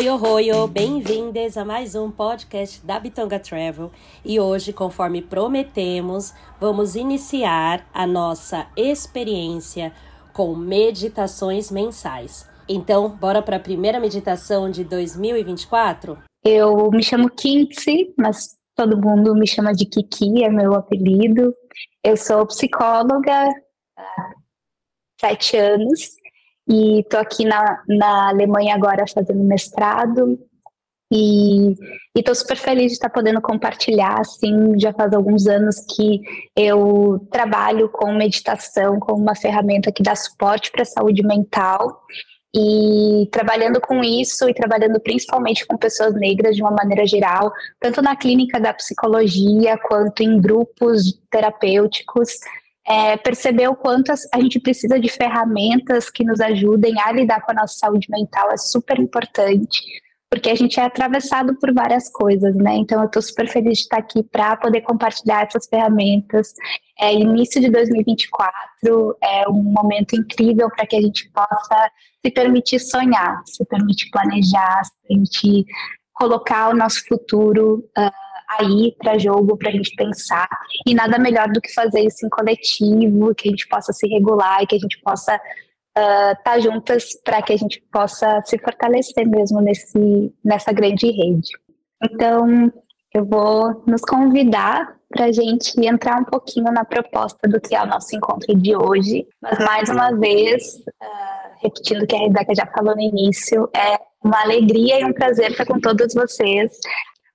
Oi, oi, oi, bem-vindas a mais um podcast da Bitonga Travel. E hoje, conforme prometemos, vamos iniciar a nossa experiência com meditações mensais. Então, bora para a primeira meditação de 2024? Eu me chamo Kintse, mas todo mundo me chama de Kiki, é meu apelido. Eu sou psicóloga há sete anos e estou aqui na, na Alemanha agora fazendo mestrado. E estou super feliz de estar podendo compartilhar, assim, já faz alguns anos que eu trabalho com meditação como uma ferramenta que dá suporte para a saúde mental e trabalhando com isso e trabalhando principalmente com pessoas negras de uma maneira geral, tanto na clínica da psicologia quanto em grupos terapêuticos, é, perceber o quanto a gente precisa de ferramentas que nos ajudem a lidar com a nossa saúde mental é super importante, porque a gente é atravessado por várias coisas, né? Então eu estou super feliz de estar aqui para poder compartilhar essas ferramentas. É, início de 2024 é um momento incrível para que a gente possa se permitir sonhar, se permitir planejar, se permitir colocar o nosso futuro uh, aí para jogo, para a gente pensar. E nada melhor do que fazer isso em coletivo, que a gente possa se regular e que a gente possa estar uh, tá juntas para que a gente possa se fortalecer mesmo nesse, nessa grande rede. Então, eu vou nos convidar para a gente entrar um pouquinho na proposta do que é o nosso encontro de hoje. Mas, mais uma vez, uh, repetindo o que a Rebeca já falou no início, é uma alegria e um prazer estar com todos vocês.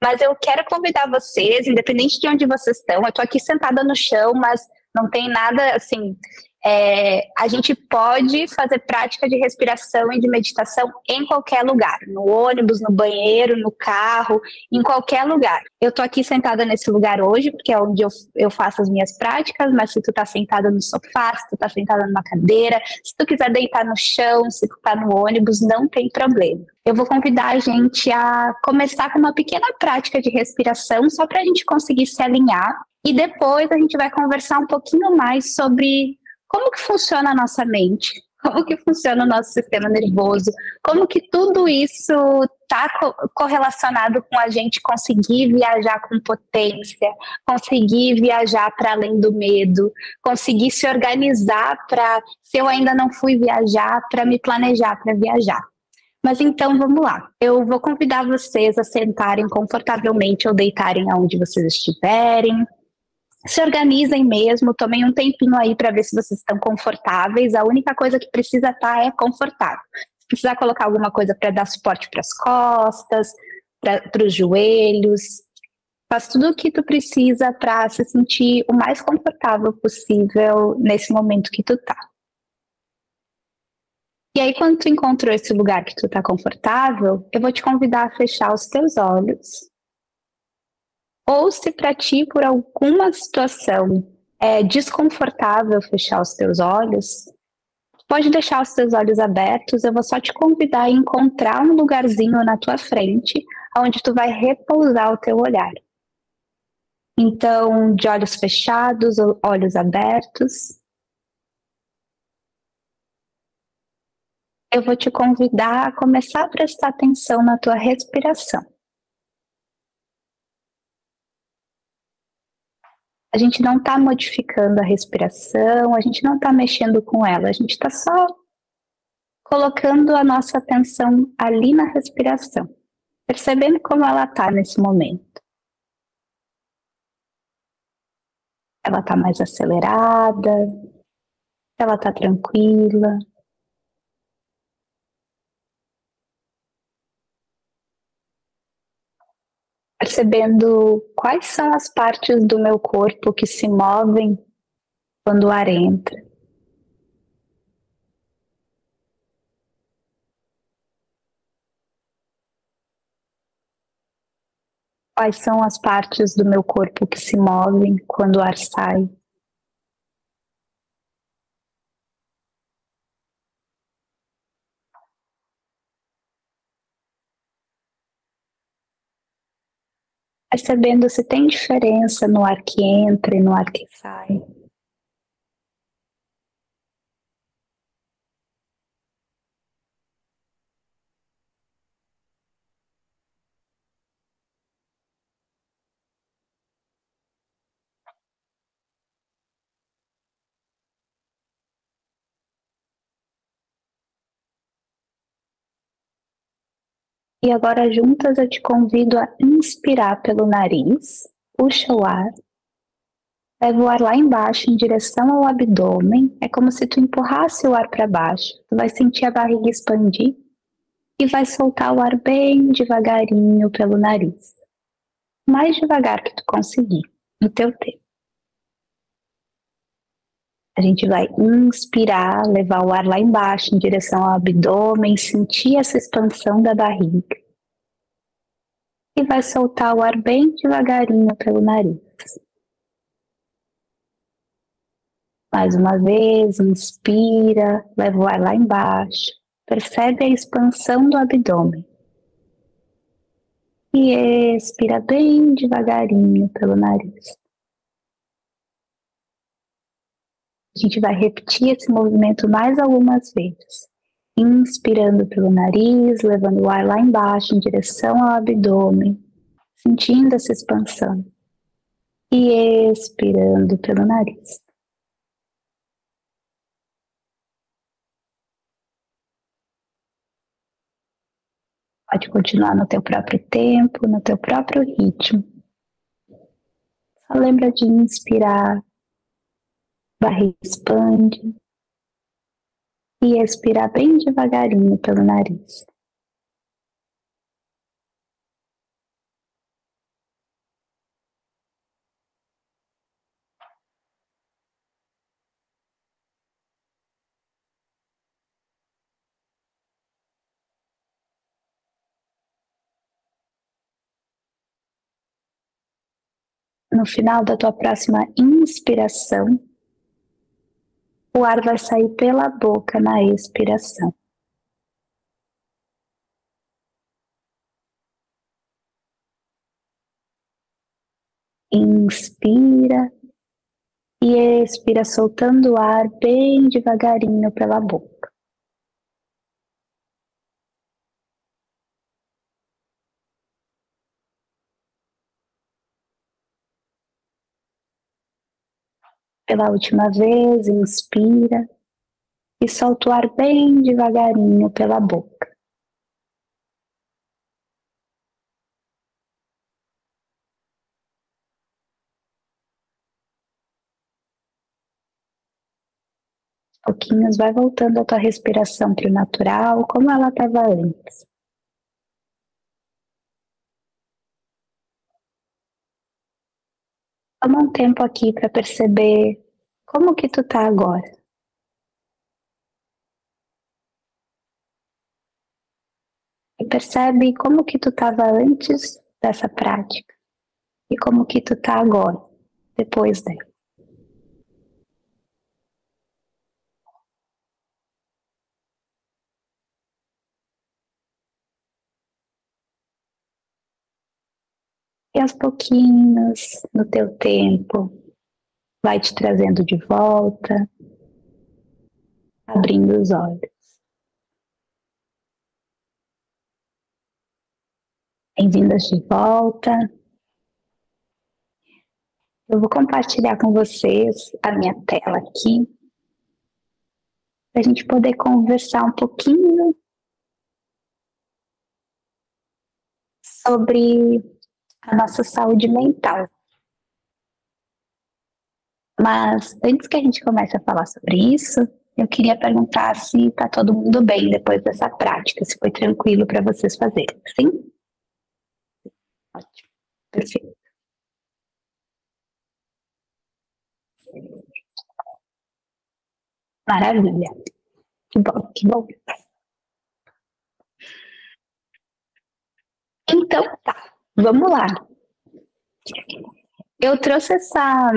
Mas eu quero convidar vocês, independente de onde vocês estão, eu estou aqui sentada no chão, mas não tem nada assim é, a gente pode fazer prática de respiração e de meditação em qualquer lugar, no ônibus, no banheiro, no carro, em qualquer lugar. Eu tô aqui sentada nesse lugar hoje, porque é onde eu, eu faço as minhas práticas, mas se tu tá sentada no sofá, se tu tá sentada numa cadeira, se tu quiser deitar no chão, se tu tá no ônibus, não tem problema. Eu vou convidar a gente a começar com uma pequena prática de respiração, só para a gente conseguir se alinhar. E depois a gente vai conversar um pouquinho mais sobre como que funciona a nossa mente, como que funciona o nosso sistema nervoso, como que tudo isso está co correlacionado com a gente conseguir viajar com potência, conseguir viajar para além do medo, conseguir se organizar para, se eu ainda não fui viajar, para me planejar para viajar. Mas então vamos lá. Eu vou convidar vocês a sentarem confortavelmente ou deitarem aonde vocês estiverem se organizem mesmo, tomem um tempinho aí para ver se vocês estão confortáveis. A única coisa que precisa estar tá é confortável. Se precisar colocar alguma coisa para dar suporte para as costas, para os joelhos, faz tudo o que tu precisa para se sentir o mais confortável possível nesse momento que tu tá. E aí, quando tu encontrou esse lugar que tu tá confortável, eu vou te convidar a fechar os teus olhos ou se para ti, por alguma situação, é desconfortável fechar os teus olhos, pode deixar os teus olhos abertos. Eu vou só te convidar a encontrar um lugarzinho na tua frente onde tu vai repousar o teu olhar. Então, de olhos fechados olhos abertos. Eu vou te convidar a começar a prestar atenção na tua respiração. A gente não está modificando a respiração, a gente não está mexendo com ela, a gente está só colocando a nossa atenção ali na respiração, percebendo como ela está nesse momento. Ela está mais acelerada, ela está tranquila. Percebendo quais são as partes do meu corpo que se movem quando o ar entra. Quais são as partes do meu corpo que se movem quando o ar sai? Percebendo se tem diferença no ar que entra e no ar que sai. E agora juntas eu te convido a inspirar pelo nariz, puxa o ar, leva o ar lá embaixo em direção ao abdômen. É como se tu empurrasse o ar para baixo. Tu vai sentir a barriga expandir e vai soltar o ar bem devagarinho pelo nariz. Mais devagar que tu conseguir, no teu tempo. A gente vai inspirar, levar o ar lá embaixo, em direção ao abdômen, sentir essa expansão da barriga. E vai soltar o ar bem devagarinho pelo nariz. Mais uma vez, inspira, leva o ar lá embaixo. Percebe a expansão do abdômen. E expira bem devagarinho pelo nariz. A gente vai repetir esse movimento mais algumas vezes. Inspirando pelo nariz, levando o ar lá embaixo em direção ao abdômen, sentindo essa expansão. E expirando pelo nariz. Pode continuar no teu próprio tempo, no teu próprio ritmo. Só lembra de inspirar barriga expande e expirar bem devagarinho pelo nariz. No final da tua próxima inspiração, o ar vai sair pela boca na expiração. Inspira e expira soltando o ar bem devagarinho pela boca. Pela última vez, inspira e solta o ar bem devagarinho pela boca. pouquinhos vai voltando a tua respiração para o natural, como ela estava antes. Toma um tempo aqui para perceber como que tu tá agora. E percebe como que tu estava antes dessa prática e como que tu tá agora, depois dela. E aos pouquinhos, no teu tempo, vai te trazendo de volta, abrindo os olhos. Bem-vindas de volta. Eu vou compartilhar com vocês a minha tela aqui, para a gente poder conversar um pouquinho sobre a nossa saúde mental. Mas antes que a gente comece a falar sobre isso, eu queria perguntar se está todo mundo bem depois dessa prática, se foi tranquilo para vocês fazerem, sim? Ótimo, perfeito. Maravilha. Que bom, que bom. Então, tá. Vamos lá. Eu trouxe essa,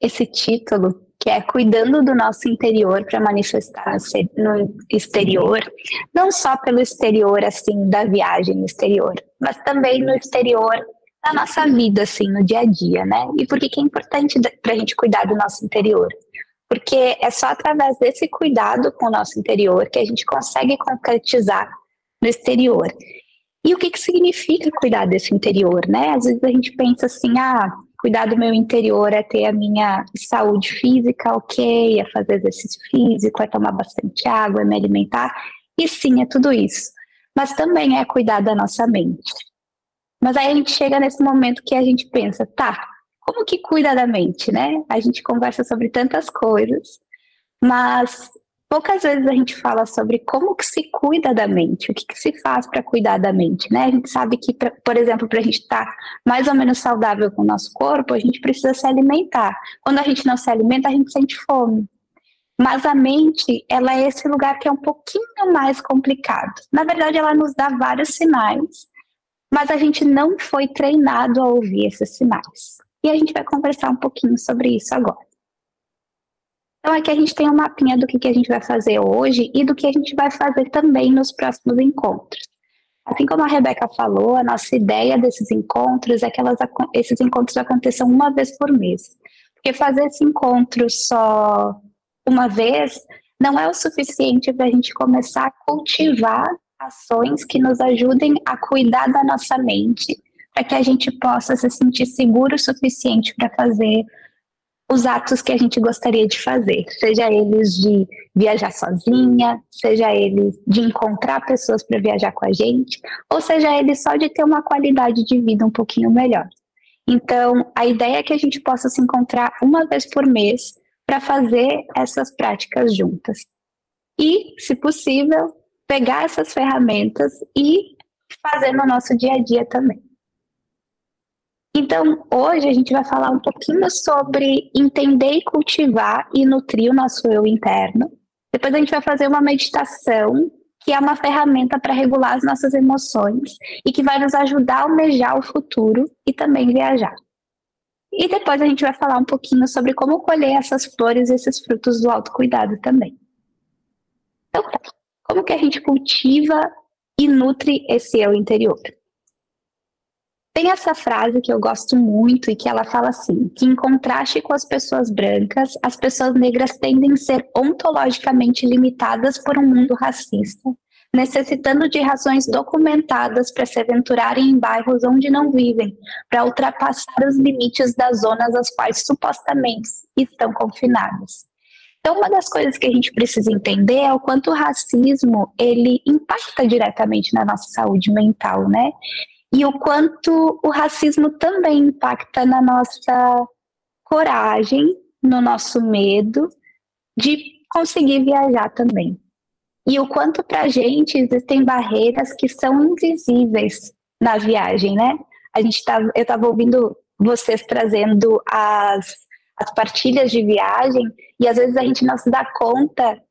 esse título, que é Cuidando do Nosso Interior para Manifestar no exterior, não só pelo exterior, assim, da viagem no exterior, mas também no exterior da nossa vida, assim, no dia a dia, né? E por que, que é importante para a gente cuidar do nosso interior? Porque é só através desse cuidado com o nosso interior que a gente consegue concretizar no exterior. E o que, que significa cuidar desse interior, né? Às vezes a gente pensa assim, ah, cuidar do meu interior é ter a minha saúde física ok, é fazer exercício físico, é tomar bastante água, é me alimentar. E sim, é tudo isso. Mas também é cuidar da nossa mente. Mas aí a gente chega nesse momento que a gente pensa, tá, como que cuida da mente, né? A gente conversa sobre tantas coisas, mas poucas vezes a gente fala sobre como que se cuida da mente, o que, que se faz para cuidar da mente, né? A gente sabe que, pra, por exemplo, para a gente estar tá mais ou menos saudável com o nosso corpo, a gente precisa se alimentar. Quando a gente não se alimenta, a gente sente fome. Mas a mente, ela é esse lugar que é um pouquinho mais complicado. Na verdade, ela nos dá vários sinais, mas a gente não foi treinado a ouvir esses sinais. E a gente vai conversar um pouquinho sobre isso agora. Então, aqui a gente tem um mapinha do que, que a gente vai fazer hoje e do que a gente vai fazer também nos próximos encontros. Assim como a Rebeca falou, a nossa ideia desses encontros é que elas, esses encontros aconteçam uma vez por mês. Porque fazer esse encontro só uma vez não é o suficiente para a gente começar a cultivar ações que nos ajudem a cuidar da nossa mente para que a gente possa se sentir seguro o suficiente para fazer os atos que a gente gostaria de fazer, seja eles de viajar sozinha, seja eles de encontrar pessoas para viajar com a gente, ou seja eles só de ter uma qualidade de vida um pouquinho melhor. Então, a ideia é que a gente possa se encontrar uma vez por mês para fazer essas práticas juntas. E, se possível, pegar essas ferramentas e fazer no nosso dia a dia também. Então, hoje a gente vai falar um pouquinho sobre entender e cultivar e nutrir o nosso eu interno. Depois a gente vai fazer uma meditação, que é uma ferramenta para regular as nossas emoções e que vai nos ajudar a almejar o futuro e também viajar. E depois a gente vai falar um pouquinho sobre como colher essas flores e esses frutos do autocuidado também. Então, tá. como que a gente cultiva e nutre esse eu interior? Tem essa frase que eu gosto muito e que ela fala assim: que em contraste com as pessoas brancas, as pessoas negras tendem a ser ontologicamente limitadas por um mundo racista, necessitando de razões documentadas para se aventurarem em bairros onde não vivem, para ultrapassar os limites das zonas às quais supostamente estão confinadas. Então, uma das coisas que a gente precisa entender é o quanto o racismo ele impacta diretamente na nossa saúde mental, né? E o quanto o racismo também impacta na nossa coragem, no nosso medo de conseguir viajar também. E o quanto para a gente existem barreiras que são invisíveis na viagem, né? A gente tá, eu estava ouvindo vocês trazendo as, as partilhas de viagem e às vezes a gente não se dá conta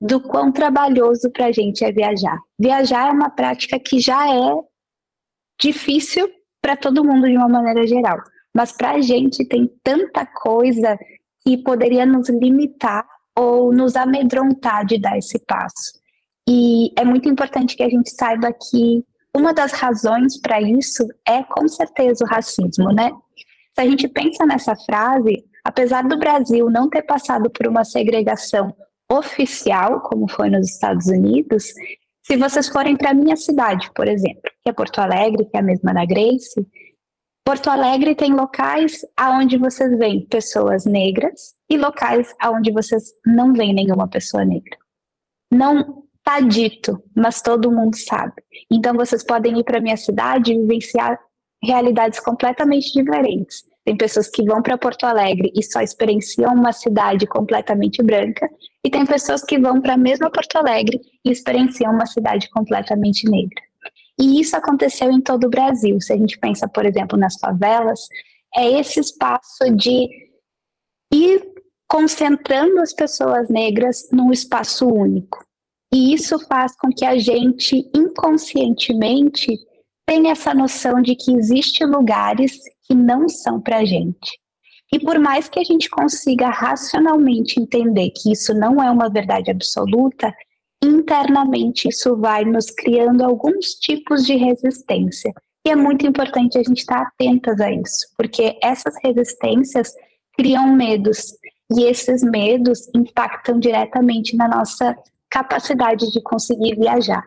do quão trabalhoso para a gente é viajar. Viajar é uma prática que já é difícil para todo mundo de uma maneira geral. Mas para a gente tem tanta coisa que poderia nos limitar ou nos amedrontar de dar esse passo. E é muito importante que a gente saiba que uma das razões para isso é com certeza o racismo, né? Se a gente pensa nessa frase, apesar do Brasil não ter passado por uma segregação oficial, como foi nos Estados Unidos, se vocês forem para a minha cidade, por exemplo, que é Porto Alegre, que é a mesma da Grace, Porto Alegre tem locais aonde vocês veem pessoas negras e locais aonde vocês não veem nenhuma pessoa negra. Não está dito, mas todo mundo sabe. Então vocês podem ir para minha cidade e vivenciar realidades completamente diferentes. Tem pessoas que vão para Porto Alegre e só experienciam uma cidade completamente branca, e tem pessoas que vão para a mesma Porto Alegre e experienciam uma cidade completamente negra. E isso aconteceu em todo o Brasil. Se a gente pensa, por exemplo, nas favelas, é esse espaço de ir concentrando as pessoas negras num espaço único. E isso faz com que a gente inconscientemente tenha essa noção de que existem lugares que não são para a gente. E por mais que a gente consiga racionalmente entender que isso não é uma verdade absoluta, internamente isso vai nos criando alguns tipos de resistência. E é muito importante a gente estar atentas a isso, porque essas resistências criam medos, e esses medos impactam diretamente na nossa capacidade de conseguir viajar.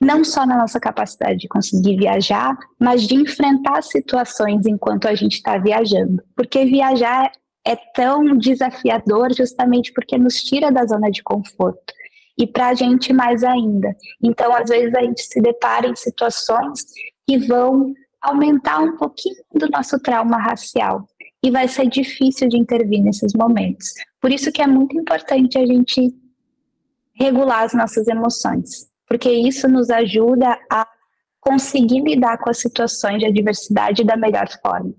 Não só na nossa capacidade de conseguir viajar, mas de enfrentar situações enquanto a gente está viajando. Porque viajar é tão desafiador justamente porque nos tira da zona de conforto. E para a gente mais ainda. Então, às vezes, a gente se depara em situações que vão aumentar um pouquinho do nosso trauma racial. E vai ser difícil de intervir nesses momentos. Por isso que é muito importante a gente regular as nossas emoções, porque isso nos ajuda a conseguir lidar com as situações de adversidade da melhor forma.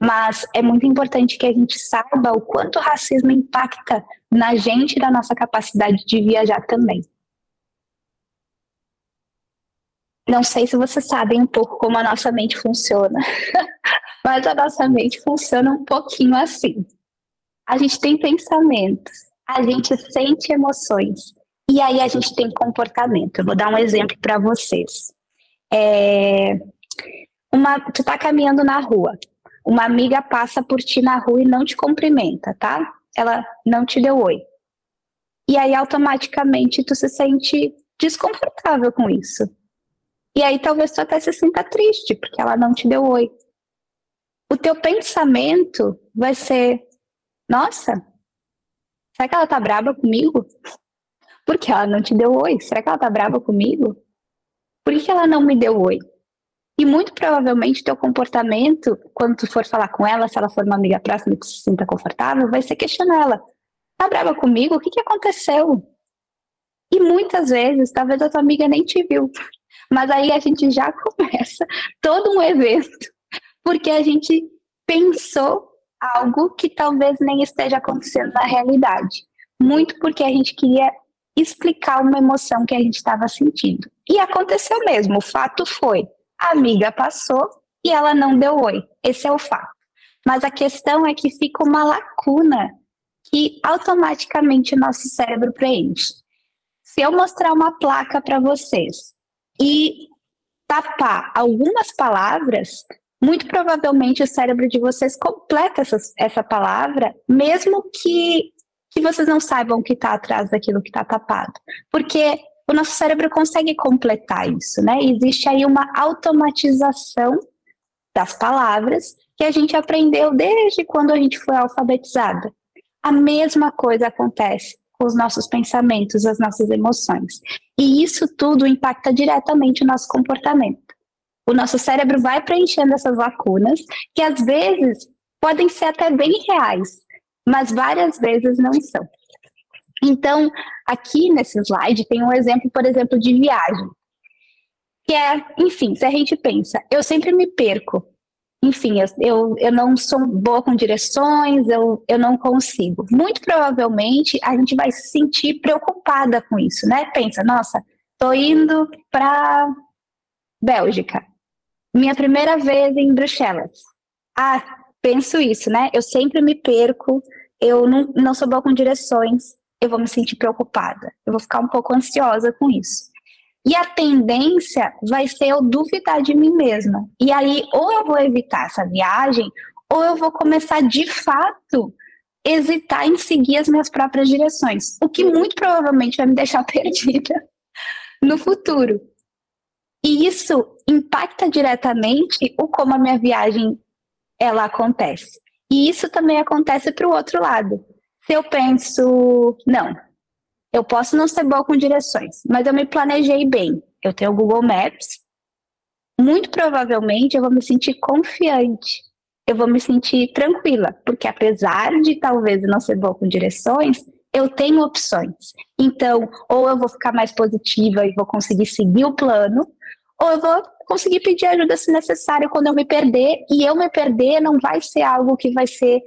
Mas é muito importante que a gente saiba o quanto o racismo impacta na gente e na nossa capacidade de viajar também. Não sei se vocês sabem um pouco como a nossa mente funciona, mas a nossa mente funciona um pouquinho assim. A gente tem pensamentos, a gente sente emoções, e aí a gente tem comportamento. Eu vou dar um exemplo para vocês. É, uma, tu está caminhando na rua, uma amiga passa por ti na rua e não te cumprimenta, tá? Ela não te deu oi. E aí automaticamente tu se sente desconfortável com isso. E aí talvez tu até se sinta triste porque ela não te deu oi. O teu pensamento vai ser: nossa, será que ela tá brava comigo? Porque ela não te deu oi. Será que ela tá brava comigo? Por que ela não me deu oi? E muito provavelmente teu comportamento, quando tu for falar com ela, se ela for uma amiga próxima que se sinta confortável, vai ser questionar ela. Tá brava comigo? O que, que aconteceu? E muitas vezes, talvez a tua amiga nem te viu. Mas aí a gente já começa todo um evento, porque a gente pensou algo que talvez nem esteja acontecendo na realidade. Muito porque a gente queria explicar uma emoção que a gente estava sentindo. E aconteceu mesmo, o fato foi, a amiga passou e ela não deu oi. Esse é o fato. Mas a questão é que fica uma lacuna que automaticamente o nosso cérebro preenche. Se eu mostrar uma placa para vocês e tapar algumas palavras, muito provavelmente o cérebro de vocês completa essa, essa palavra, mesmo que que vocês não saibam o que está atrás daquilo que está tapado. Porque o nosso cérebro consegue completar isso, né? Existe aí uma automatização das palavras que a gente aprendeu desde quando a gente foi alfabetizada. A mesma coisa acontece com os nossos pensamentos, as nossas emoções. E isso tudo impacta diretamente o nosso comportamento. O nosso cérebro vai preenchendo essas lacunas, que às vezes podem ser até bem reais, mas várias vezes não são. Então, aqui nesse slide tem um exemplo, por exemplo, de viagem. Que é, enfim, se a gente pensa, eu sempre me perco. Enfim, eu, eu, eu não sou boa com direções, eu, eu não consigo. Muito provavelmente a gente vai se sentir preocupada com isso, né? Pensa, nossa, tô indo para Bélgica. Minha primeira vez em Bruxelas. Ah, penso isso, né? Eu sempre me perco, eu não, não sou boa com direções, eu vou me sentir preocupada, eu vou ficar um pouco ansiosa com isso. E a tendência vai ser eu duvidar de mim mesma. E aí, ou eu vou evitar essa viagem, ou eu vou começar de fato hesitar em seguir as minhas próprias direções, o que muito provavelmente vai me deixar perdida no futuro. E isso impacta diretamente o como a minha viagem ela acontece. E isso também acontece para o outro lado. Se eu penso, não, eu posso não ser boa com direções, mas eu me planejei bem. Eu tenho o Google Maps. Muito provavelmente eu vou me sentir confiante. Eu vou me sentir tranquila, porque apesar de talvez não ser boa com direções, eu tenho opções. Então, ou eu vou ficar mais positiva e vou conseguir seguir o plano, ou eu vou conseguir pedir ajuda se necessário quando eu me perder, e eu me perder não vai ser algo que vai ser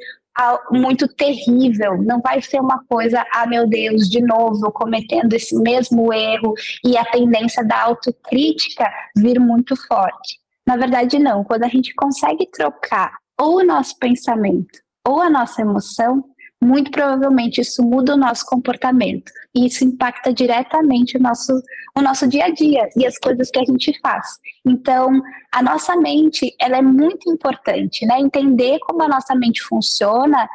muito terrível, não vai ser uma coisa, ah meu Deus, de novo cometendo esse mesmo erro e a tendência da autocrítica vir muito forte. Na verdade, não. Quando a gente consegue trocar ou o nosso pensamento, ou a nossa emoção, muito provavelmente isso muda o nosso comportamento. E isso impacta diretamente o nosso, o nosso dia a dia e as coisas que a gente faz. Então, a nossa mente, ela é muito importante, né? Entender como a nossa mente funciona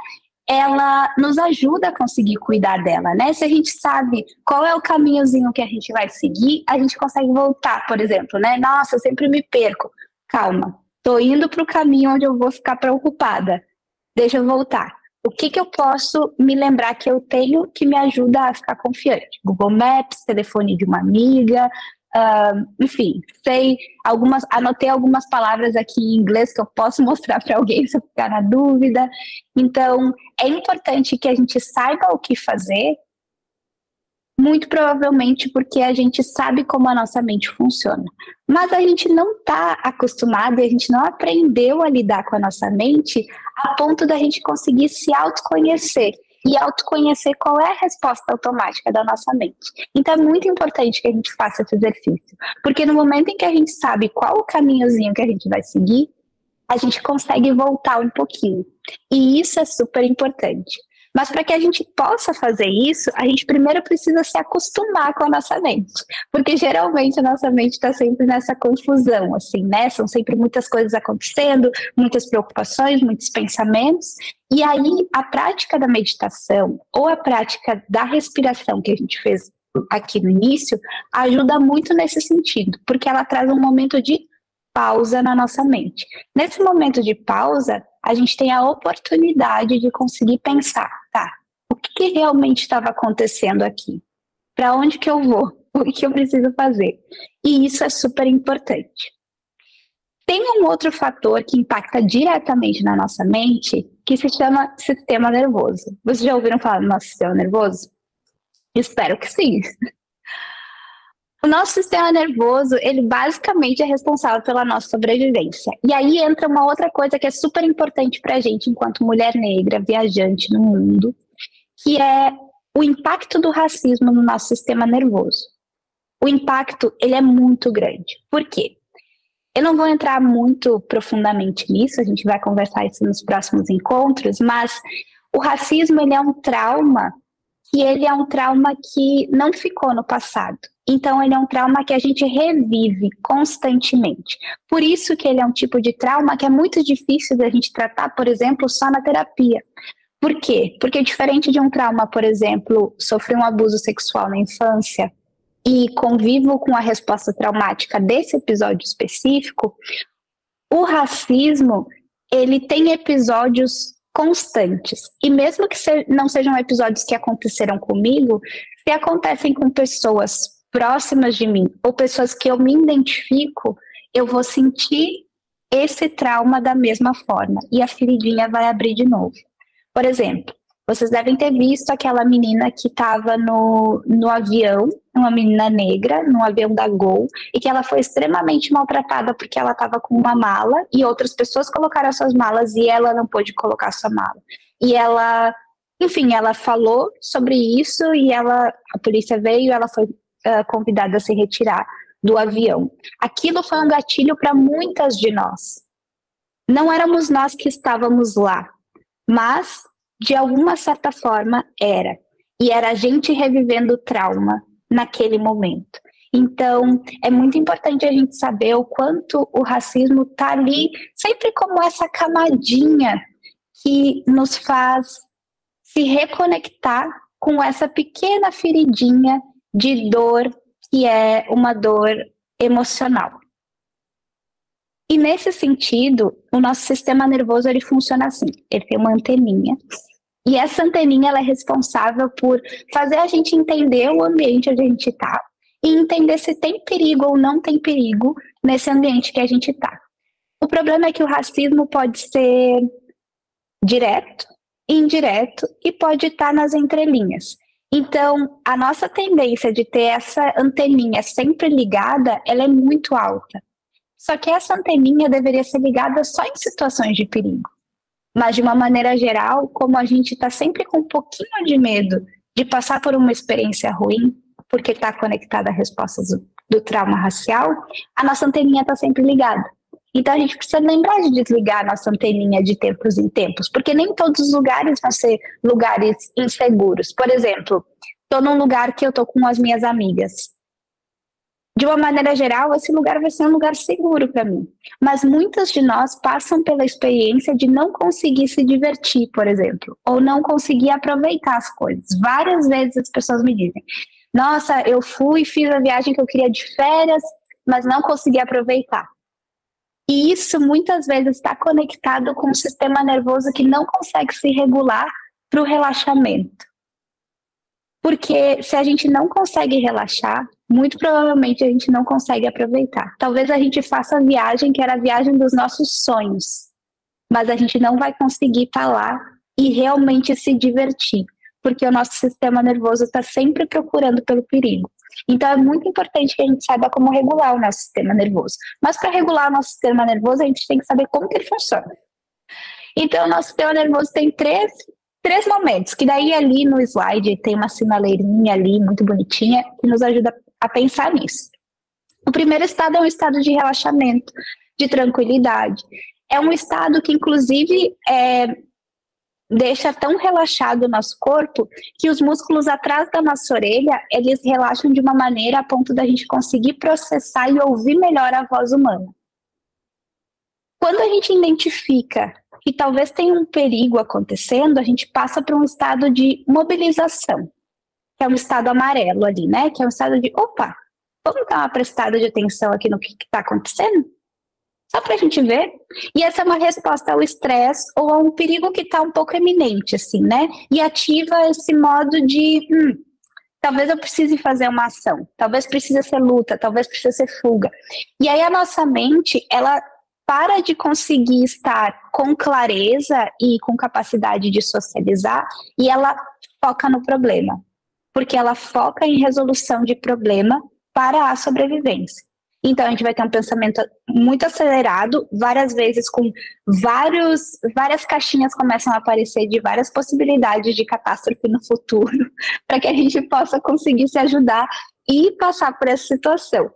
ela nos ajuda a conseguir cuidar dela, né? Se a gente sabe qual é o caminhozinho que a gente vai seguir, a gente consegue voltar, por exemplo, né? Nossa, eu sempre me perco. Calma, tô indo para o caminho onde eu vou ficar preocupada. Deixa eu voltar. O que, que eu posso me lembrar que eu tenho que me ajuda a ficar confiante? Google Maps, telefone de uma amiga, enfim, sei algumas, anotei algumas palavras aqui em inglês que eu posso mostrar para alguém se eu ficar na dúvida. Então, é importante que a gente saiba o que fazer, muito provavelmente porque a gente sabe como a nossa mente funciona. Mas a gente não está acostumado e a gente não aprendeu a lidar com a nossa mente a ponto da gente conseguir se autoconhecer e autoconhecer qual é a resposta automática da nossa mente. Então é muito importante que a gente faça esse exercício, porque no momento em que a gente sabe qual o caminhozinho que a gente vai seguir, a gente consegue voltar um pouquinho. E isso é super importante. Mas para que a gente possa fazer isso, a gente primeiro precisa se acostumar com a nossa mente. Porque geralmente a nossa mente está sempre nessa confusão, assim, né? São sempre muitas coisas acontecendo, muitas preocupações, muitos pensamentos. E aí a prática da meditação ou a prática da respiração que a gente fez aqui no início ajuda muito nesse sentido, porque ela traz um momento de pausa na nossa mente. Nesse momento de pausa, a gente tem a oportunidade de conseguir pensar? O que, que realmente estava acontecendo aqui? Para onde que eu vou? O que eu preciso fazer? E isso é super importante. Tem um outro fator que impacta diretamente na nossa mente, que se chama sistema nervoso. Vocês já ouviram falar do nosso sistema nervoso? Espero que sim. O nosso sistema nervoso, ele basicamente é responsável pela nossa sobrevivência. E aí entra uma outra coisa que é super importante para a gente, enquanto mulher negra, viajante no mundo, que é o impacto do racismo no nosso sistema nervoso. O impacto, ele é muito grande. Por quê? Eu não vou entrar muito profundamente nisso, a gente vai conversar isso nos próximos encontros, mas o racismo, ele é um trauma que ele é um trauma que não ficou no passado. Então, ele é um trauma que a gente revive constantemente. Por isso que ele é um tipo de trauma que é muito difícil da gente tratar, por exemplo, só na terapia. Por quê? Porque diferente de um trauma, por exemplo, sofrer um abuso sexual na infância e convivo com a resposta traumática desse episódio específico, o racismo, ele tem episódios constantes. E mesmo que não sejam episódios que aconteceram comigo, se acontecem com pessoas próximas de mim ou pessoas que eu me identifico, eu vou sentir esse trauma da mesma forma e a feridinha vai abrir de novo. Por exemplo, vocês devem ter visto aquela menina que estava no, no avião, uma menina negra, no avião da Gol, e que ela foi extremamente maltratada porque ela estava com uma mala e outras pessoas colocaram suas malas e ela não pôde colocar sua mala. E ela, enfim, ela falou sobre isso e ela, a polícia veio, ela foi uh, convidada a se retirar do avião. Aquilo foi um gatilho para muitas de nós. Não éramos nós que estávamos lá, mas de alguma certa forma era. E era a gente revivendo o trauma naquele momento. Então, é muito importante a gente saber o quanto o racismo está ali, sempre como essa camadinha que nos faz se reconectar com essa pequena feridinha de dor que é uma dor emocional. E nesse sentido, o nosso sistema nervoso ele funciona assim. Ele tem uma anteninha e essa anteninha ela é responsável por fazer a gente entender o ambiente onde a gente está e entender se tem perigo ou não tem perigo nesse ambiente que a gente está. O problema é que o racismo pode ser direto, indireto e pode estar nas entrelinhas. Então, a nossa tendência de ter essa anteninha sempre ligada, ela é muito alta. Só que essa anteninha deveria ser ligada só em situações de perigo. Mas, de uma maneira geral, como a gente está sempre com um pouquinho de medo de passar por uma experiência ruim, porque está conectada a respostas do, trauma racial, a nossa anteninha está sempre ligada. Então a gente precisa lembrar de desligar a nossa anteninha de tempos em tempos, porque nem todos os lugares vão ser lugares inseguros. Por exemplo, estou num lugar que eu estou com as minhas amigas. De uma maneira geral, esse lugar vai ser um lugar seguro para mim. Mas muitas de nós passam pela experiência de não conseguir se divertir, por exemplo, ou não conseguir aproveitar as coisas. Várias vezes as pessoas me dizem: Nossa, eu fui, fiz a viagem que eu queria de férias, mas não consegui aproveitar. E isso muitas vezes está conectado com o sistema nervoso que não consegue se regular para o relaxamento. Porque se a gente não consegue relaxar, muito provavelmente a gente não consegue aproveitar. Talvez a gente faça a viagem que era a viagem dos nossos sonhos, mas a gente não vai conseguir estar tá lá e realmente se divertir, porque o nosso sistema nervoso está sempre procurando pelo perigo. Então é muito importante que a gente saiba como regular o nosso sistema nervoso. Mas para regular o nosso sistema nervoso, a gente tem que saber como que ele funciona. Então, o nosso sistema nervoso tem três, três momentos, que daí ali no slide tem uma sinaleirinha ali, muito bonitinha, que nos ajuda a pensar nisso. O primeiro estado é um estado de relaxamento, de tranquilidade. É um estado que, inclusive, é, deixa tão relaxado o nosso corpo que os músculos atrás da nossa orelha, eles relaxam de uma maneira a ponto da gente conseguir processar e ouvir melhor a voz humana. Quando a gente identifica que talvez tenha um perigo acontecendo, a gente passa para um estado de mobilização, que é um estado amarelo ali, né? Que é um estado de, opa, vamos dar uma prestada de atenção aqui no que está acontecendo? Só para a gente ver. E essa é uma resposta ao estresse ou a um perigo que está um pouco eminente, assim, né? E ativa esse modo de. Hum, talvez eu precise fazer uma ação, talvez precise ser luta, talvez precise ser fuga. E aí a nossa mente, ela para de conseguir estar com clareza e com capacidade de socializar e ela foca no problema. Porque ela foca em resolução de problema para a sobrevivência. Então a gente vai ter um pensamento muito acelerado, várias vezes com vários, várias caixinhas começam a aparecer de várias possibilidades de catástrofe no futuro, para que a gente possa conseguir se ajudar e passar por essa situação.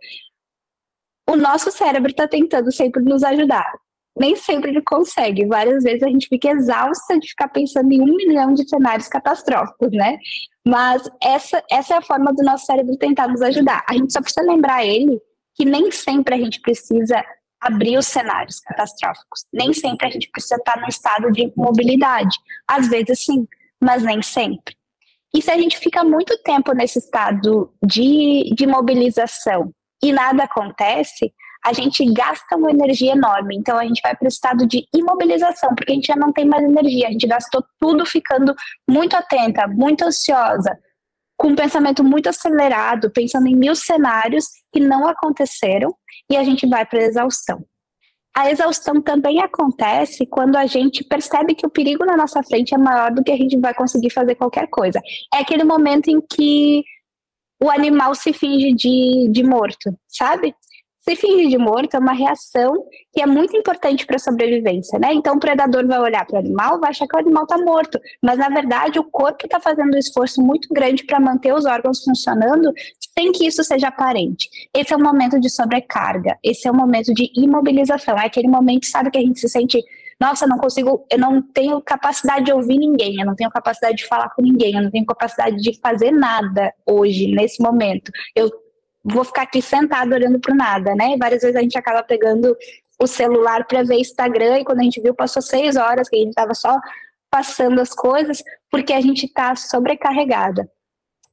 O nosso cérebro está tentando sempre nos ajudar. Nem sempre ele consegue. Várias vezes a gente fica exausta de ficar pensando em um milhão de cenários catastróficos, né? Mas essa, essa é a forma do nosso cérebro tentar nos ajudar. A gente só precisa lembrar ele que nem sempre a gente precisa abrir os cenários catastróficos. Nem sempre a gente precisa estar no estado de mobilidade. Às vezes sim, mas nem sempre. E se a gente fica muito tempo nesse estado de, de mobilização e nada acontece, a gente gasta uma energia enorme. Então a gente vai para o estado de imobilização, porque a gente já não tem mais energia. A gente gastou tudo ficando muito atenta, muito ansiosa, com um pensamento muito acelerado, pensando em mil cenários que não aconteceram e a gente vai para a exaustão. A exaustão também acontece quando a gente percebe que o perigo na nossa frente é maior do que a gente vai conseguir fazer qualquer coisa. É aquele momento em que o animal se finge de, de morto, sabe? Se fingir de morto é uma reação que é muito importante para a sobrevivência, né? Então o predador vai olhar para o animal, vai achar que o animal está morto, mas na verdade o corpo está fazendo um esforço muito grande para manter os órgãos funcionando sem que isso seja aparente. Esse é o momento de sobrecarga, esse é o momento de imobilização, é aquele momento, sabe, que a gente se sente nossa, não consigo, eu não tenho capacidade de ouvir ninguém, eu não tenho capacidade de falar com ninguém, eu não tenho capacidade de fazer nada hoje, nesse momento. Eu vou ficar aqui sentado olhando para nada, né? Várias vezes a gente acaba pegando o celular para ver Instagram e quando a gente viu passou seis horas que a gente estava só passando as coisas porque a gente está sobrecarregada.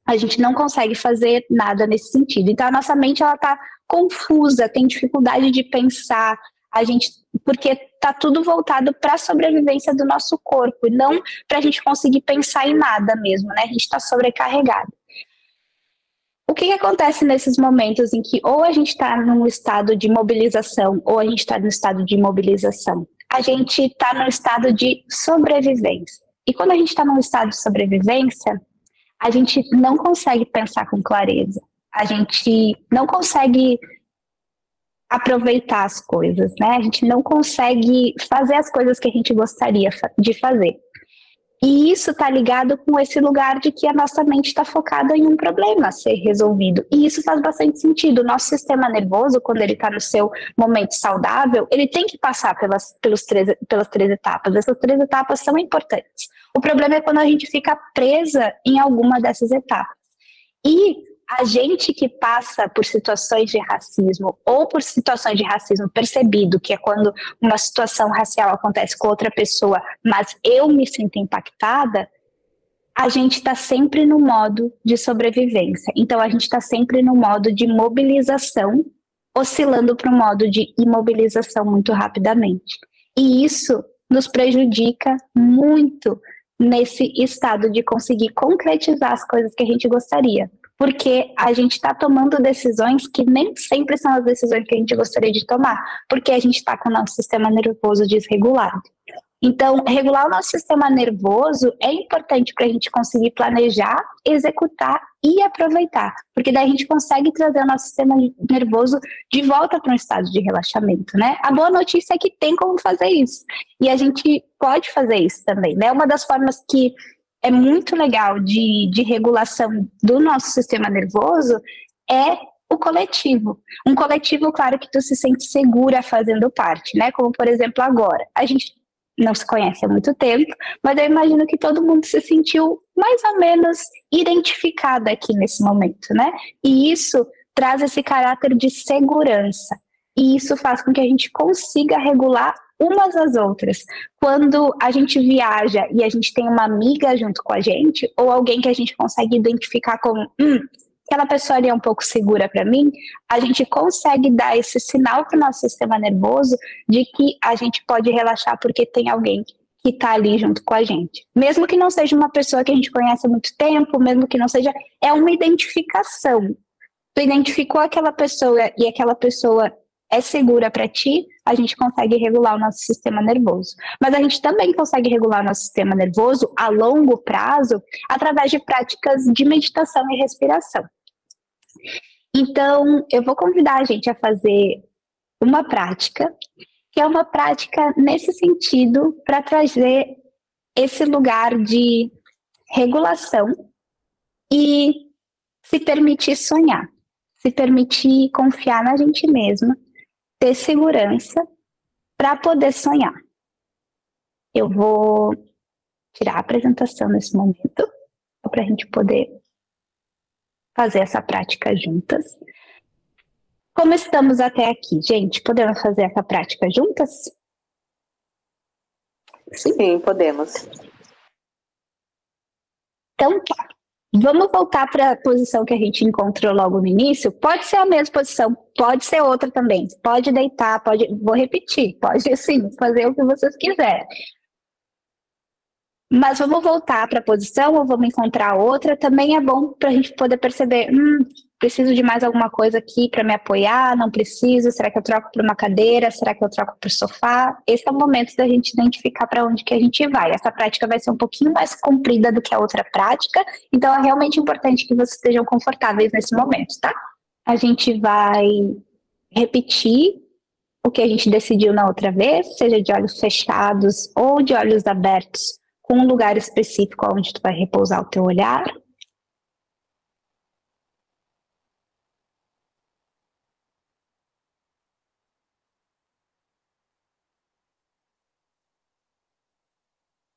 A gente não consegue fazer nada nesse sentido. Então a nossa mente ela está confusa, tem dificuldade de pensar. A gente porque está tudo voltado para a sobrevivência do nosso corpo e não para a gente conseguir pensar em nada mesmo, né? A gente está sobrecarregado. O que, que, acontece nesses momentos em que ou a gente está num estado de mobilização ou a gente está no estado de imobilização? A gente está no estado de sobrevivência. E quando a gente está num estado de sobrevivência, a gente não consegue pensar com clareza. A gente não consegue aproveitar as coisas, né? A gente não consegue fazer as coisas que a gente gostaria de fazer. E isso está ligado com esse lugar de que a nossa mente está focada em um problema a ser resolvido. E isso faz bastante sentido. O nosso sistema nervoso, quando ele está no seu momento saudável, ele tem que passar pelas, pelos três, pelas três etapas. Essas três etapas são importantes. O problema é quando a gente fica presa em alguma dessas etapas. E a gente que passa por situações de racismo ou por situações de racismo percebido, que é quando uma situação racial acontece com outra pessoa, mas eu me sinto impactada, a gente está sempre no modo de sobrevivência. Então a gente está sempre no modo de mobilização, oscilando para o modo de imobilização muito rapidamente. E isso nos prejudica muito nesse estado de conseguir concretizar as coisas que a gente gostaria porque a gente está tomando decisões que nem sempre são as decisões que a gente gostaria de tomar, porque a gente está com o nosso sistema nervoso desregulado. Então, regular o nosso sistema nervoso é importante para a gente conseguir planejar, executar e aproveitar, porque daí a gente consegue trazer o nosso sistema nervoso de volta para um estado de relaxamento, né? A boa notícia é que tem como fazer isso, e a gente pode fazer isso também, né? Uma das formas que é muito legal de, de regulação do nosso sistema nervoso é o coletivo. Um coletivo, claro, que tu se sente segura fazendo parte, né? Como, por exemplo, agora. A gente não se conhece há muito tempo, mas eu imagino que todo mundo se sentiu mais ou menos identificado aqui nesse momento, né? E isso traz esse caráter de segurança. E isso faz com que a gente consiga regular umas às outras. Quando a gente viaja e a gente tem uma amiga junto com a gente, ou alguém que a gente consegue identificar como, hum, aquela pessoa ali é um pouco segura para mim, a gente consegue dar esse sinal para o nosso sistema nervoso de que a gente pode relaxar porque tem alguém que está ali junto com a gente. Mesmo que não seja uma pessoa que a gente conhece há muito tempo, mesmo que não seja, é uma identificação. Tu identificou aquela pessoa e aquela pessoa é segura para ti, a gente consegue regular o nosso sistema nervoso. Mas a gente também consegue regular o nosso sistema nervoso a longo prazo através de práticas de meditação e respiração. Então, eu vou convidar a gente a fazer uma prática, que é uma prática nesse sentido, para trazer esse lugar de regulação e se permitir sonhar, se permitir confiar na gente mesma ter segurança para poder sonhar. Eu vou tirar a apresentação nesse momento, para a gente poder fazer essa prática juntas. Como estamos até aqui, gente? Podemos fazer essa prática juntas? Sim, Sim podemos. Então tá. Vamos voltar para a posição que a gente encontrou logo no início. Pode ser a mesma posição, pode ser outra também. Pode deitar, pode. Vou repetir, pode sim, fazer o que vocês quiserem. Mas vamos voltar para a posição ou vamos encontrar outra. Também é bom para a gente poder perceber: hum, preciso de mais alguma coisa aqui para me apoiar? Não preciso? Será que eu troco por uma cadeira? Será que eu troco por sofá? Esse é o momento da gente identificar para onde que a gente vai. Essa prática vai ser um pouquinho mais comprida do que a outra prática, então é realmente importante que vocês estejam confortáveis nesse momento, tá? A gente vai repetir o que a gente decidiu na outra vez, seja de olhos fechados ou de olhos abertos com um lugar específico onde tu vai repousar o teu olhar.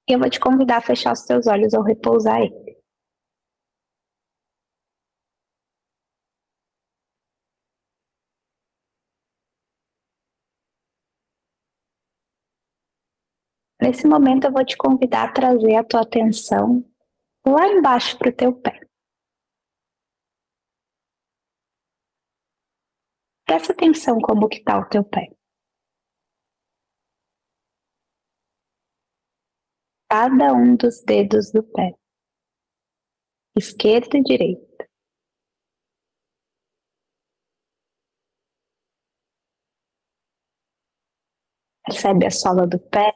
E eu vou te convidar a fechar os teus olhos ou repousar ele. Nesse momento eu vou te convidar a trazer a tua atenção lá embaixo para o teu pé. Presta atenção como que está o teu pé. Cada um dos dedos do pé. Esquerda e direita. Percebe a sola do pé,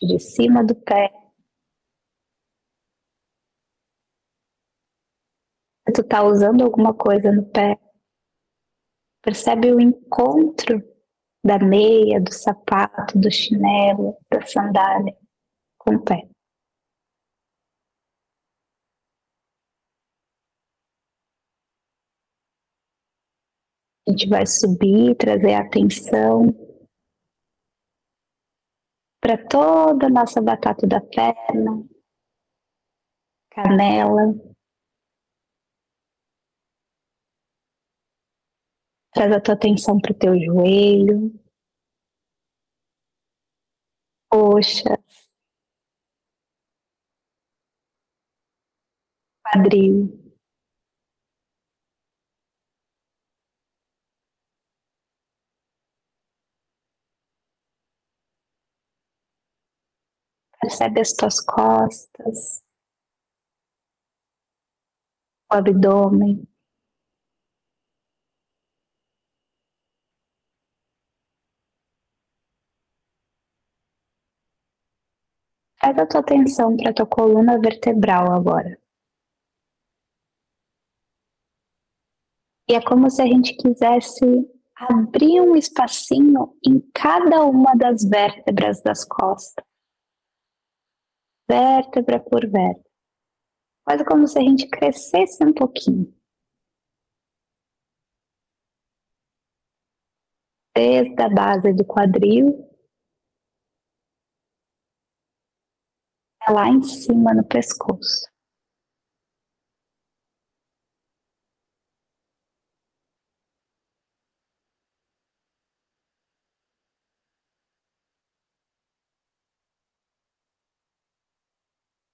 de cima do pé. Tu tá usando alguma coisa no pé? Percebe o encontro da meia, do sapato, do chinelo, da sandália com o pé. A gente vai subir, trazer atenção para toda a nossa batata da perna, canela. Traz a tua atenção para o teu joelho, coxas, quadril. Percebe as tuas costas, o abdômen. Traz a tua atenção para a tua coluna vertebral agora. E é como se a gente quisesse abrir um espacinho em cada uma das vértebras das costas vértebra por vértebra. Quase como se a gente crescesse um pouquinho. Desde a base do quadril lá em cima no pescoço.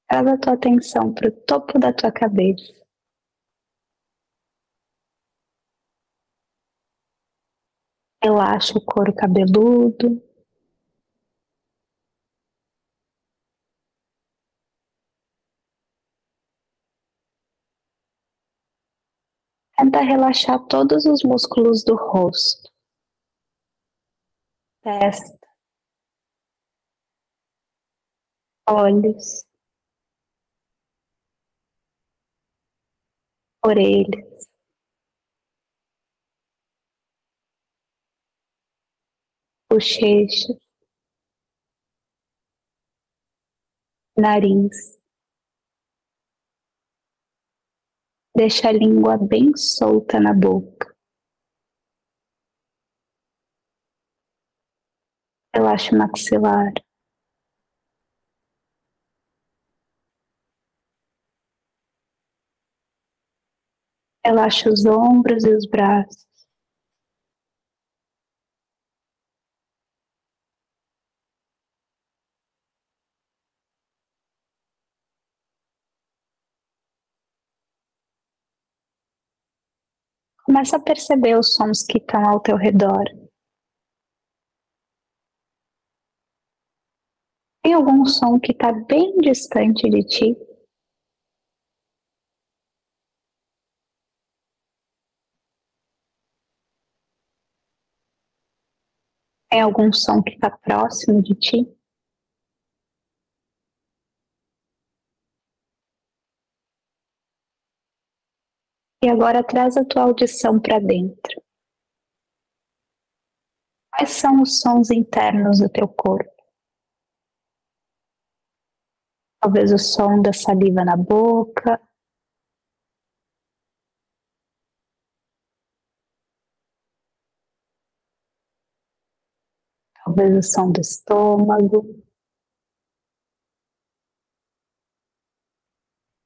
Traz a tua atenção para o topo da tua cabeça. Relaxa o couro cabeludo. Tenta relaxar todos os músculos do rosto, testa, olhos. orelhas, bochecha, nariz. Deixa a língua bem solta na boca. Relaxa o maxilar. Relaxa os ombros e os braços. Começa a perceber os sons que estão ao teu redor. Tem algum som que está bem distante de ti? Tem algum som que está próximo de ti? E agora traz a tua audição para dentro. Quais são os sons internos do teu corpo? Talvez o som da saliva na boca, talvez o som do estômago,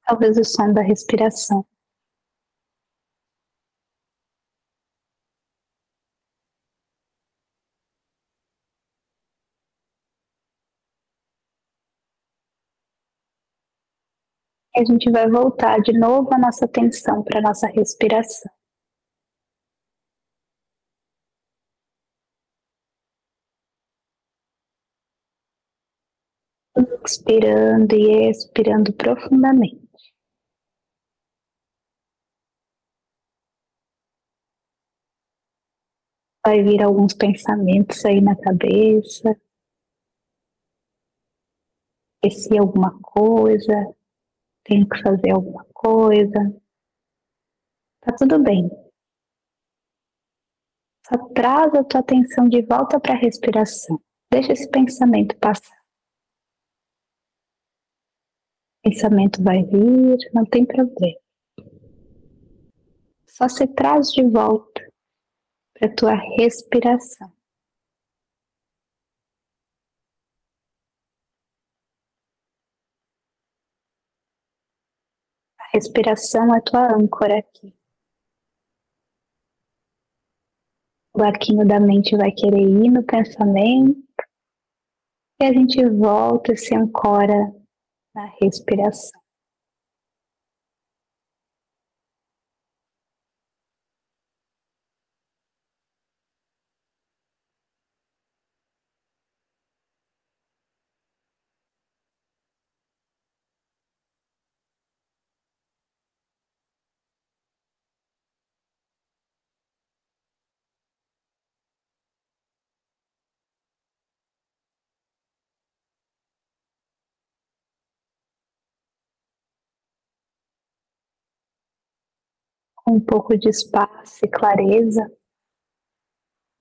talvez o som da respiração. A gente vai voltar de novo a nossa atenção para a nossa respiração. inspirando e expirando profundamente. Vai vir alguns pensamentos aí na cabeça. Esqueci alguma coisa, tenho que fazer alguma coisa. Tá tudo bem. Só traz a tua atenção de volta para a respiração. Deixa esse pensamento passar. O pensamento vai vir, não tem problema. Só se traz de volta para a tua respiração. Respiração é tua âncora aqui. O barquinho da mente vai querer ir no pensamento e a gente volta e se ancora na respiração. Um pouco de espaço e clareza,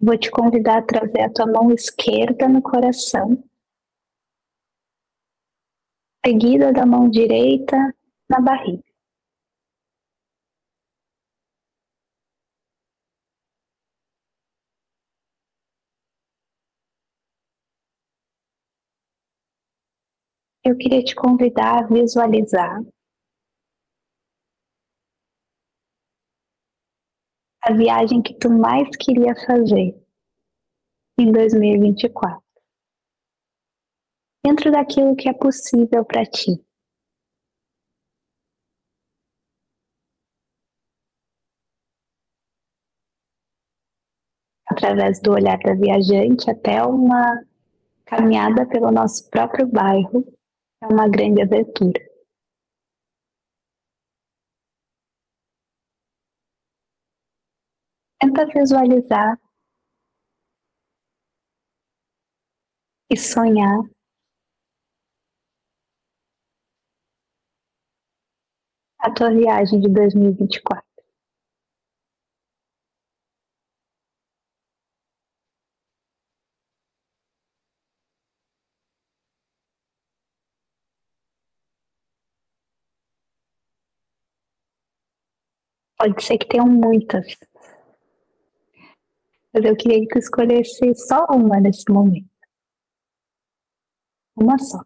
vou te convidar a trazer a tua mão esquerda no coração, seguida da mão direita na barriga. Eu queria te convidar a visualizar a viagem que tu mais queria fazer em 2024. Dentro daquilo que é possível para ti. Através do olhar da viajante até uma caminhada pelo nosso próprio bairro, é uma grande abertura. Tenta visualizar e sonhar a tua viagem de 2024. Pode ser que tenham muitas. Mas eu queria que tu escolhesse só uma nesse momento. Uma só.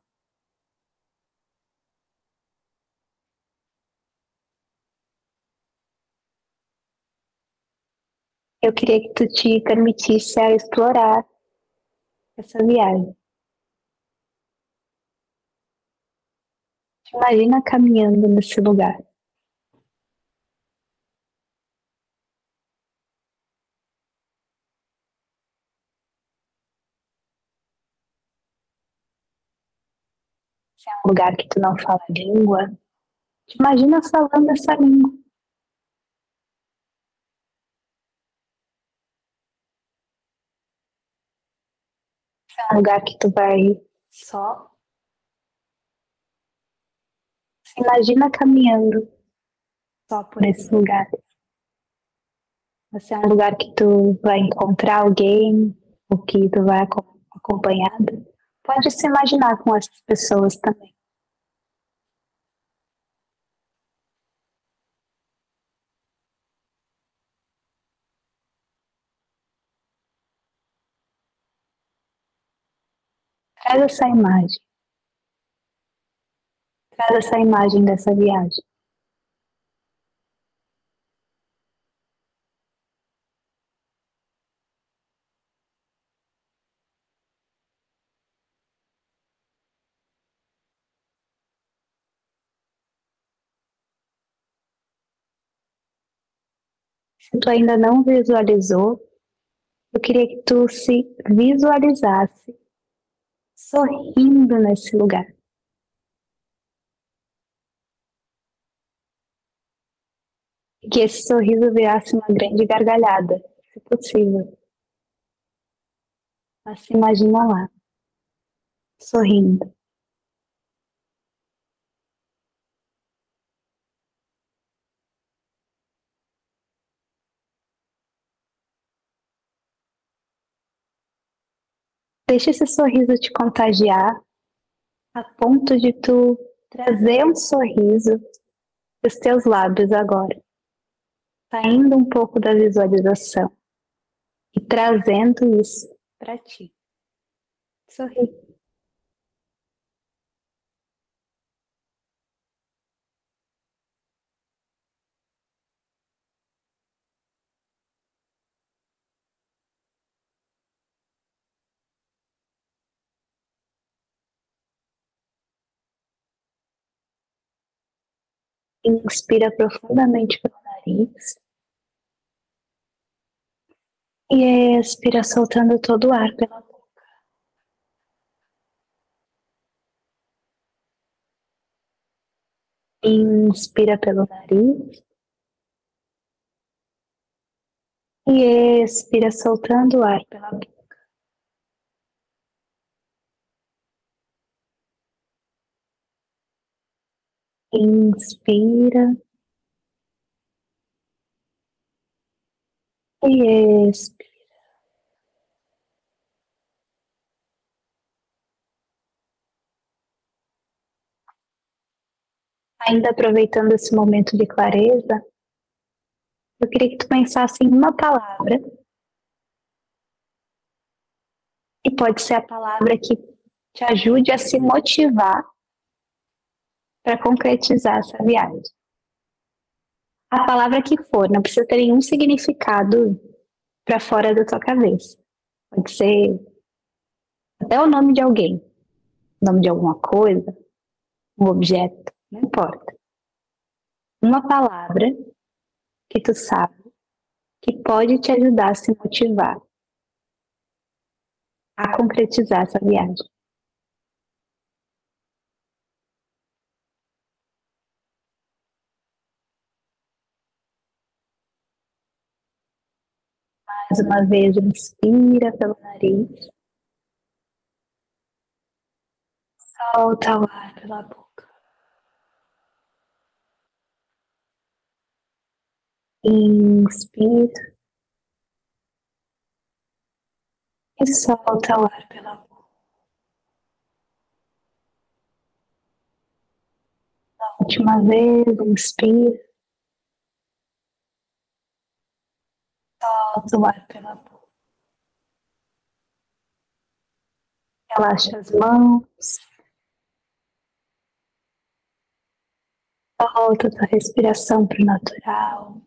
Eu queria que tu te permitisse a explorar essa viagem. Imagina caminhando nesse lugar. Lugar que tu não fala língua, imagina falando essa língua. É um lugar que tu vai só, imagina caminhando só por esse lugar. Se é um lugar que tu vai encontrar alguém, ou que tu vai aco- acompanhado, pode se imaginar com essas pessoas também. Traz essa imagem. Traz essa imagem dessa viagem. Se tu ainda não visualizou, eu queria que tu se visualizasse sorrindo nesse lugar. Que esse sorriso virasse uma grande gargalhada, se possível. Mas se imagina lá, sorrindo. Deixa esse sorriso te contagiar a ponto de tu trazer um sorriso dos teus lábios agora, saindo um pouco da visualização e trazendo isso para ti. Sorri. Inspira profundamente pelo nariz. E expira soltando todo o ar pela boca. Inspira pelo nariz. E expira soltando o ar pela boca. Inspira. E expira. Ainda aproveitando esse momento de clareza, eu queria que tu pensasse em uma palavra. E pode ser a palavra que te ajude a se motivar para concretizar essa viagem. A palavra que for, não precisa ter nenhum significado para fora da tua cabeça. Pode ser até o nome de alguém, nome de alguma coisa, um objeto, não importa. Uma palavra que tu sabe que pode te ajudar a se motivar a concretizar essa viagem. Mais uma vez, inspira pelo nariz. Solta o ar pela boca. Inspira. E solta o ar pela boca. Última vez, inspira. O ar pela boca. Relaxa as mãos. Volta a tua respiração para o natural.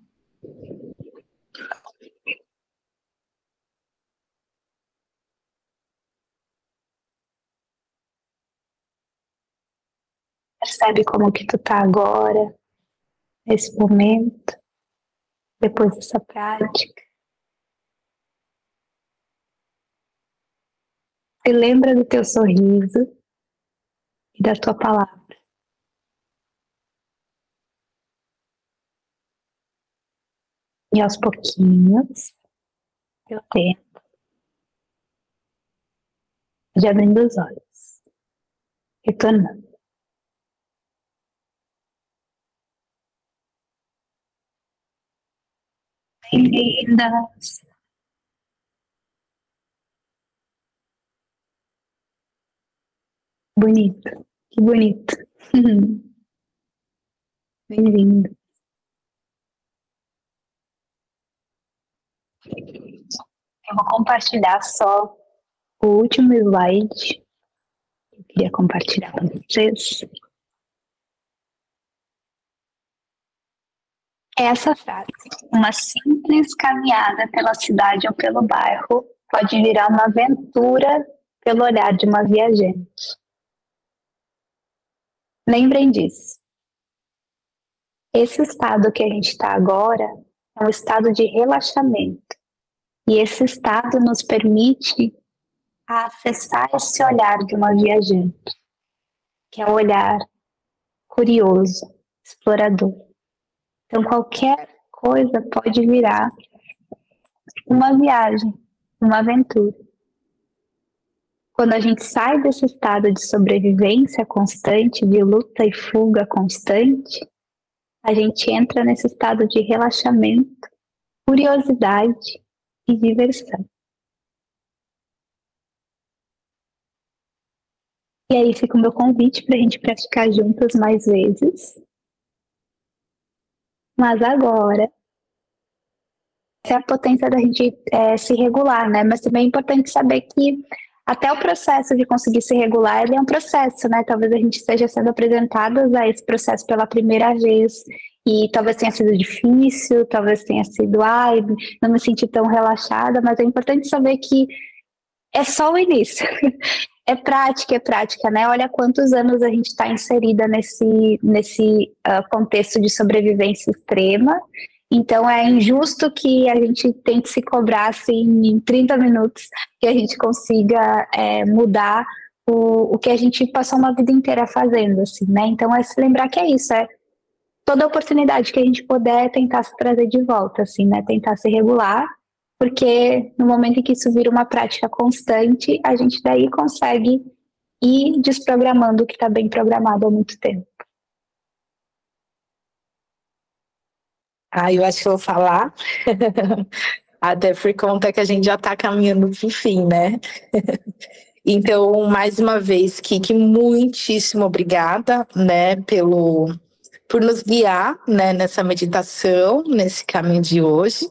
Percebe como que tu tá agora, nesse momento, depois dessa prática. E lembra do teu sorriso e da tua palavra. E aos pouquinhos, eu tempo de abrindo os olhos, retornando. Bem-vindas. Bonito, que bonito. Bem-vindo. Eu vou compartilhar só o último slide que eu queria compartilhar com vocês. Essa frase, uma simples caminhada pela cidade ou pelo bairro, pode virar uma aventura pelo olhar de uma viajante. Lembrem disso. Esse estado que a gente está agora é um estado de relaxamento. E esse estado nos permite acessar esse olhar de uma viajante, que é um olhar curioso, explorador. Então, qualquer coisa pode virar uma viagem, uma aventura. Quando a gente sai desse estado de sobrevivência constante, de luta e fuga constante, a gente entra nesse estado de relaxamento, curiosidade e diversão. E aí fica o meu convite para a gente praticar juntas mais vezes. Mas agora, é a potência da gente é, se regular, né? Mas também é importante saber que até o processo de conseguir se regular, ele é um processo, né? Talvez a gente esteja sendo apresentadas a esse processo pela primeira vez e talvez tenha sido difícil, talvez tenha sido, ai, não me senti tão relaxada, mas é importante saber que é só o início. É prática, é prática, né? Olha quantos anos a gente está inserida nesse, nesse uh, contexto de sobrevivência extrema. Então é injusto que a gente tente se cobrar assim em 30 minutos que a gente consiga é, mudar o, o que a gente passou uma vida inteira fazendo, assim, né? Então é se lembrar que é isso, é toda oportunidade que a gente puder tentar se trazer de volta, assim, né? Tentar se regular porque no momento em que isso vira uma prática constante, a gente daí consegue ir desprogramando o que está bem programado há muito tempo. Ah, eu acho que eu vou falar, até por conta que a gente já está caminhando para o fim, né? então, mais uma vez, Kiki, muitíssimo obrigada, né, pelo por nos guiar né, nessa meditação, nesse caminho de hoje.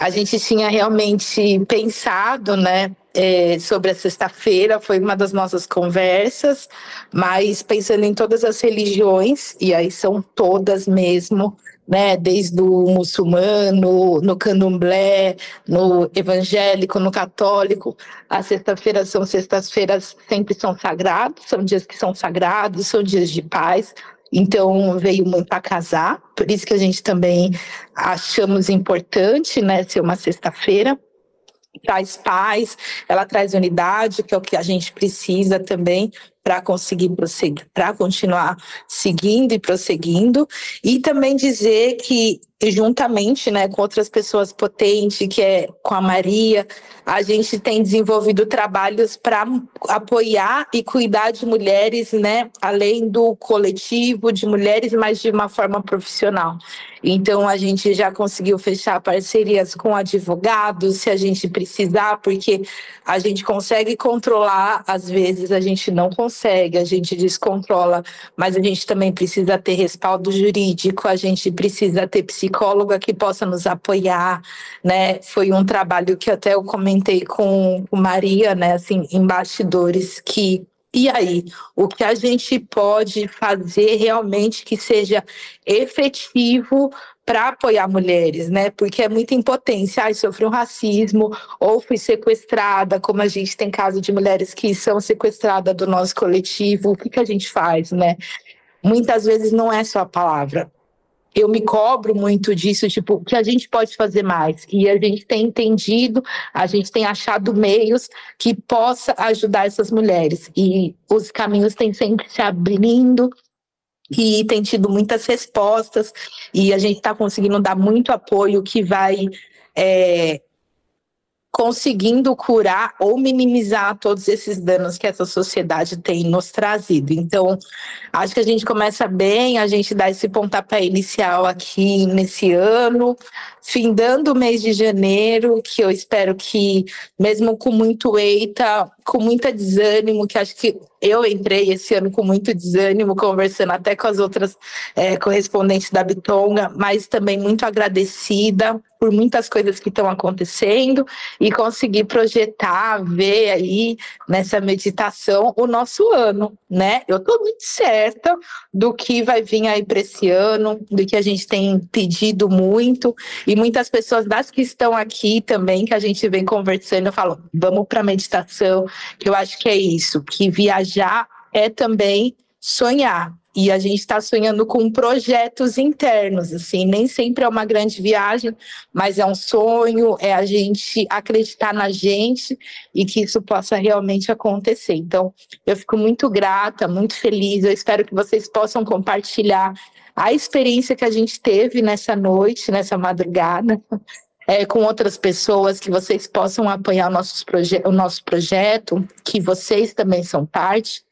A gente tinha realmente pensado né, é, sobre a sexta-feira, foi uma das nossas conversas, mas pensando em todas as religiões, e aí são todas mesmo, né, desde o muçulmano, no candomblé, no evangélico, no católico, as sexta-feiras são sextas-feiras sempre são sagrados, são dias que são sagrados, são dias de paz, então veio muito a casar, por isso que a gente também achamos importante, né, ser uma sexta-feira. Traz paz, ela traz unidade, que é o que a gente precisa também para conseguir prosseguir, para continuar seguindo e prosseguindo, e também dizer que juntamente, né, com outras pessoas potentes, que é com a Maria, a gente tem desenvolvido trabalhos para apoiar e cuidar de mulheres, né, além do coletivo de mulheres, mas de uma forma profissional. Então a gente já conseguiu fechar parcerias com advogados, se a gente precisar, porque a gente consegue controlar, às vezes a gente não consegue, a gente descontrola, mas a gente também precisa ter respaldo jurídico, a gente precisa ter psicóloga que possa nos apoiar, né? Foi um trabalho que até eu comentei com Maria, né, assim, em bastidores que e aí, o que a gente pode fazer realmente que seja efetivo para apoiar mulheres, né? Porque é muita impotência. Ai, sofri um racismo, ou fui sequestrada, como a gente tem caso de mulheres que são sequestradas do nosso coletivo. O que, que a gente faz, né? Muitas vezes não é só a palavra, eu me cobro muito disso, tipo, que a gente pode fazer mais. E a gente tem entendido, a gente tem achado meios que possa ajudar essas mulheres. E os caminhos têm sempre se abrindo e tem tido muitas respostas e a gente está conseguindo dar muito apoio que vai é, conseguindo curar ou minimizar todos esses danos que essa sociedade tem nos trazido. Então, acho que a gente começa bem, a gente dá esse pontapé inicial aqui nesse ano, findando o mês de janeiro, que eu espero que, mesmo com muito eita, com muita desânimo, que acho que eu entrei esse ano com muito desânimo, conversando até com as outras é, correspondentes da Bitonga, mas também muito agradecida por muitas coisas que estão acontecendo e conseguir projetar, ver aí nessa meditação o nosso ano, né? Eu estou muito certa do que vai vir aí para esse ano, do que a gente tem pedido muito e muitas pessoas das que estão aqui também que a gente vem conversando falam, vamos para meditação, eu acho que é isso, que viajar é também sonhar. E a gente está sonhando com projetos internos, assim, nem sempre é uma grande viagem, mas é um sonho, é a gente acreditar na gente e que isso possa realmente acontecer. Então, eu fico muito grata, muito feliz, eu espero que vocês possam compartilhar a experiência que a gente teve nessa noite, nessa madrugada, é, com outras pessoas, que vocês possam apoiar nossos o nosso projeto, que vocês também são parte,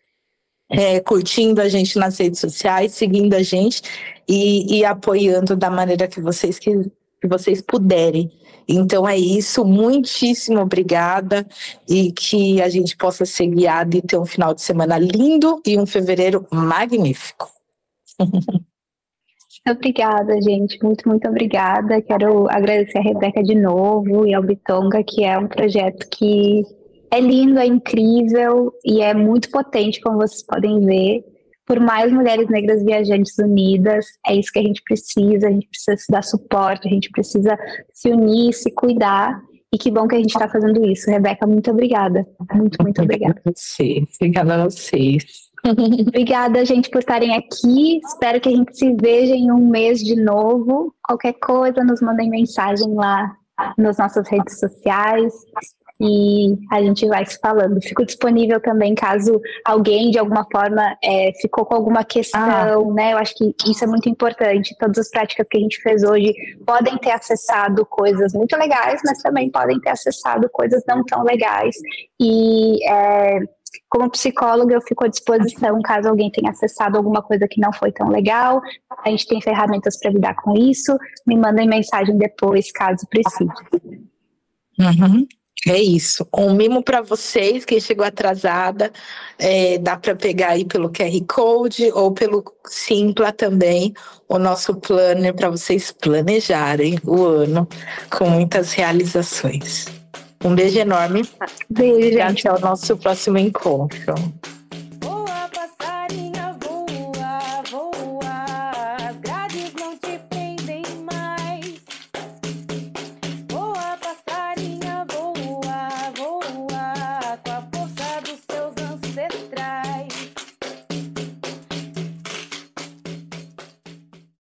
é, curtindo a gente nas redes sociais, seguindo a gente e, e apoiando da maneira que vocês que vocês puderem. Então é isso, muitíssimo obrigada e que a gente possa ser guiado e ter um final de semana lindo e um fevereiro magnífico. Obrigada, gente. Muito, muito obrigada. Quero agradecer a Rebeca de novo e ao Bitonga, que é um projeto que é lindo, é incrível e é muito potente, como vocês podem ver. Por mais mulheres negras viajantes unidas, é isso que a gente precisa. A gente precisa se dar suporte, a gente precisa se unir, se cuidar. E que bom que a gente está fazendo isso. Rebeca, muito obrigada. Muito, muito obrigada. Sim, obrigada a vocês. Obrigada, gente, por estarem aqui. Espero que a gente se veja em um mês de novo. Qualquer coisa, nos mandem mensagem lá nas nossas redes sociais e a gente vai se falando. Fico disponível também caso alguém de alguma forma é, ficou com alguma questão, ah. né? Eu acho que isso é muito importante. Todas as práticas que a gente fez hoje podem ter acessado coisas muito legais, mas também podem ter acessado coisas não tão legais. E é, como psicóloga, eu fico à disposição caso alguém tenha acessado alguma coisa que não foi tão legal. A gente tem ferramentas para lidar com isso. Me mandem mensagem depois, caso precise. Uhum. É isso. Um mimo para vocês, quem chegou atrasada, é, dá para pegar aí pelo QR Code ou pelo Simpla também, o nosso planner para vocês planejarem o ano com muitas realizações. Um beijo enorme. Beijo, e até o nosso próximo encontro.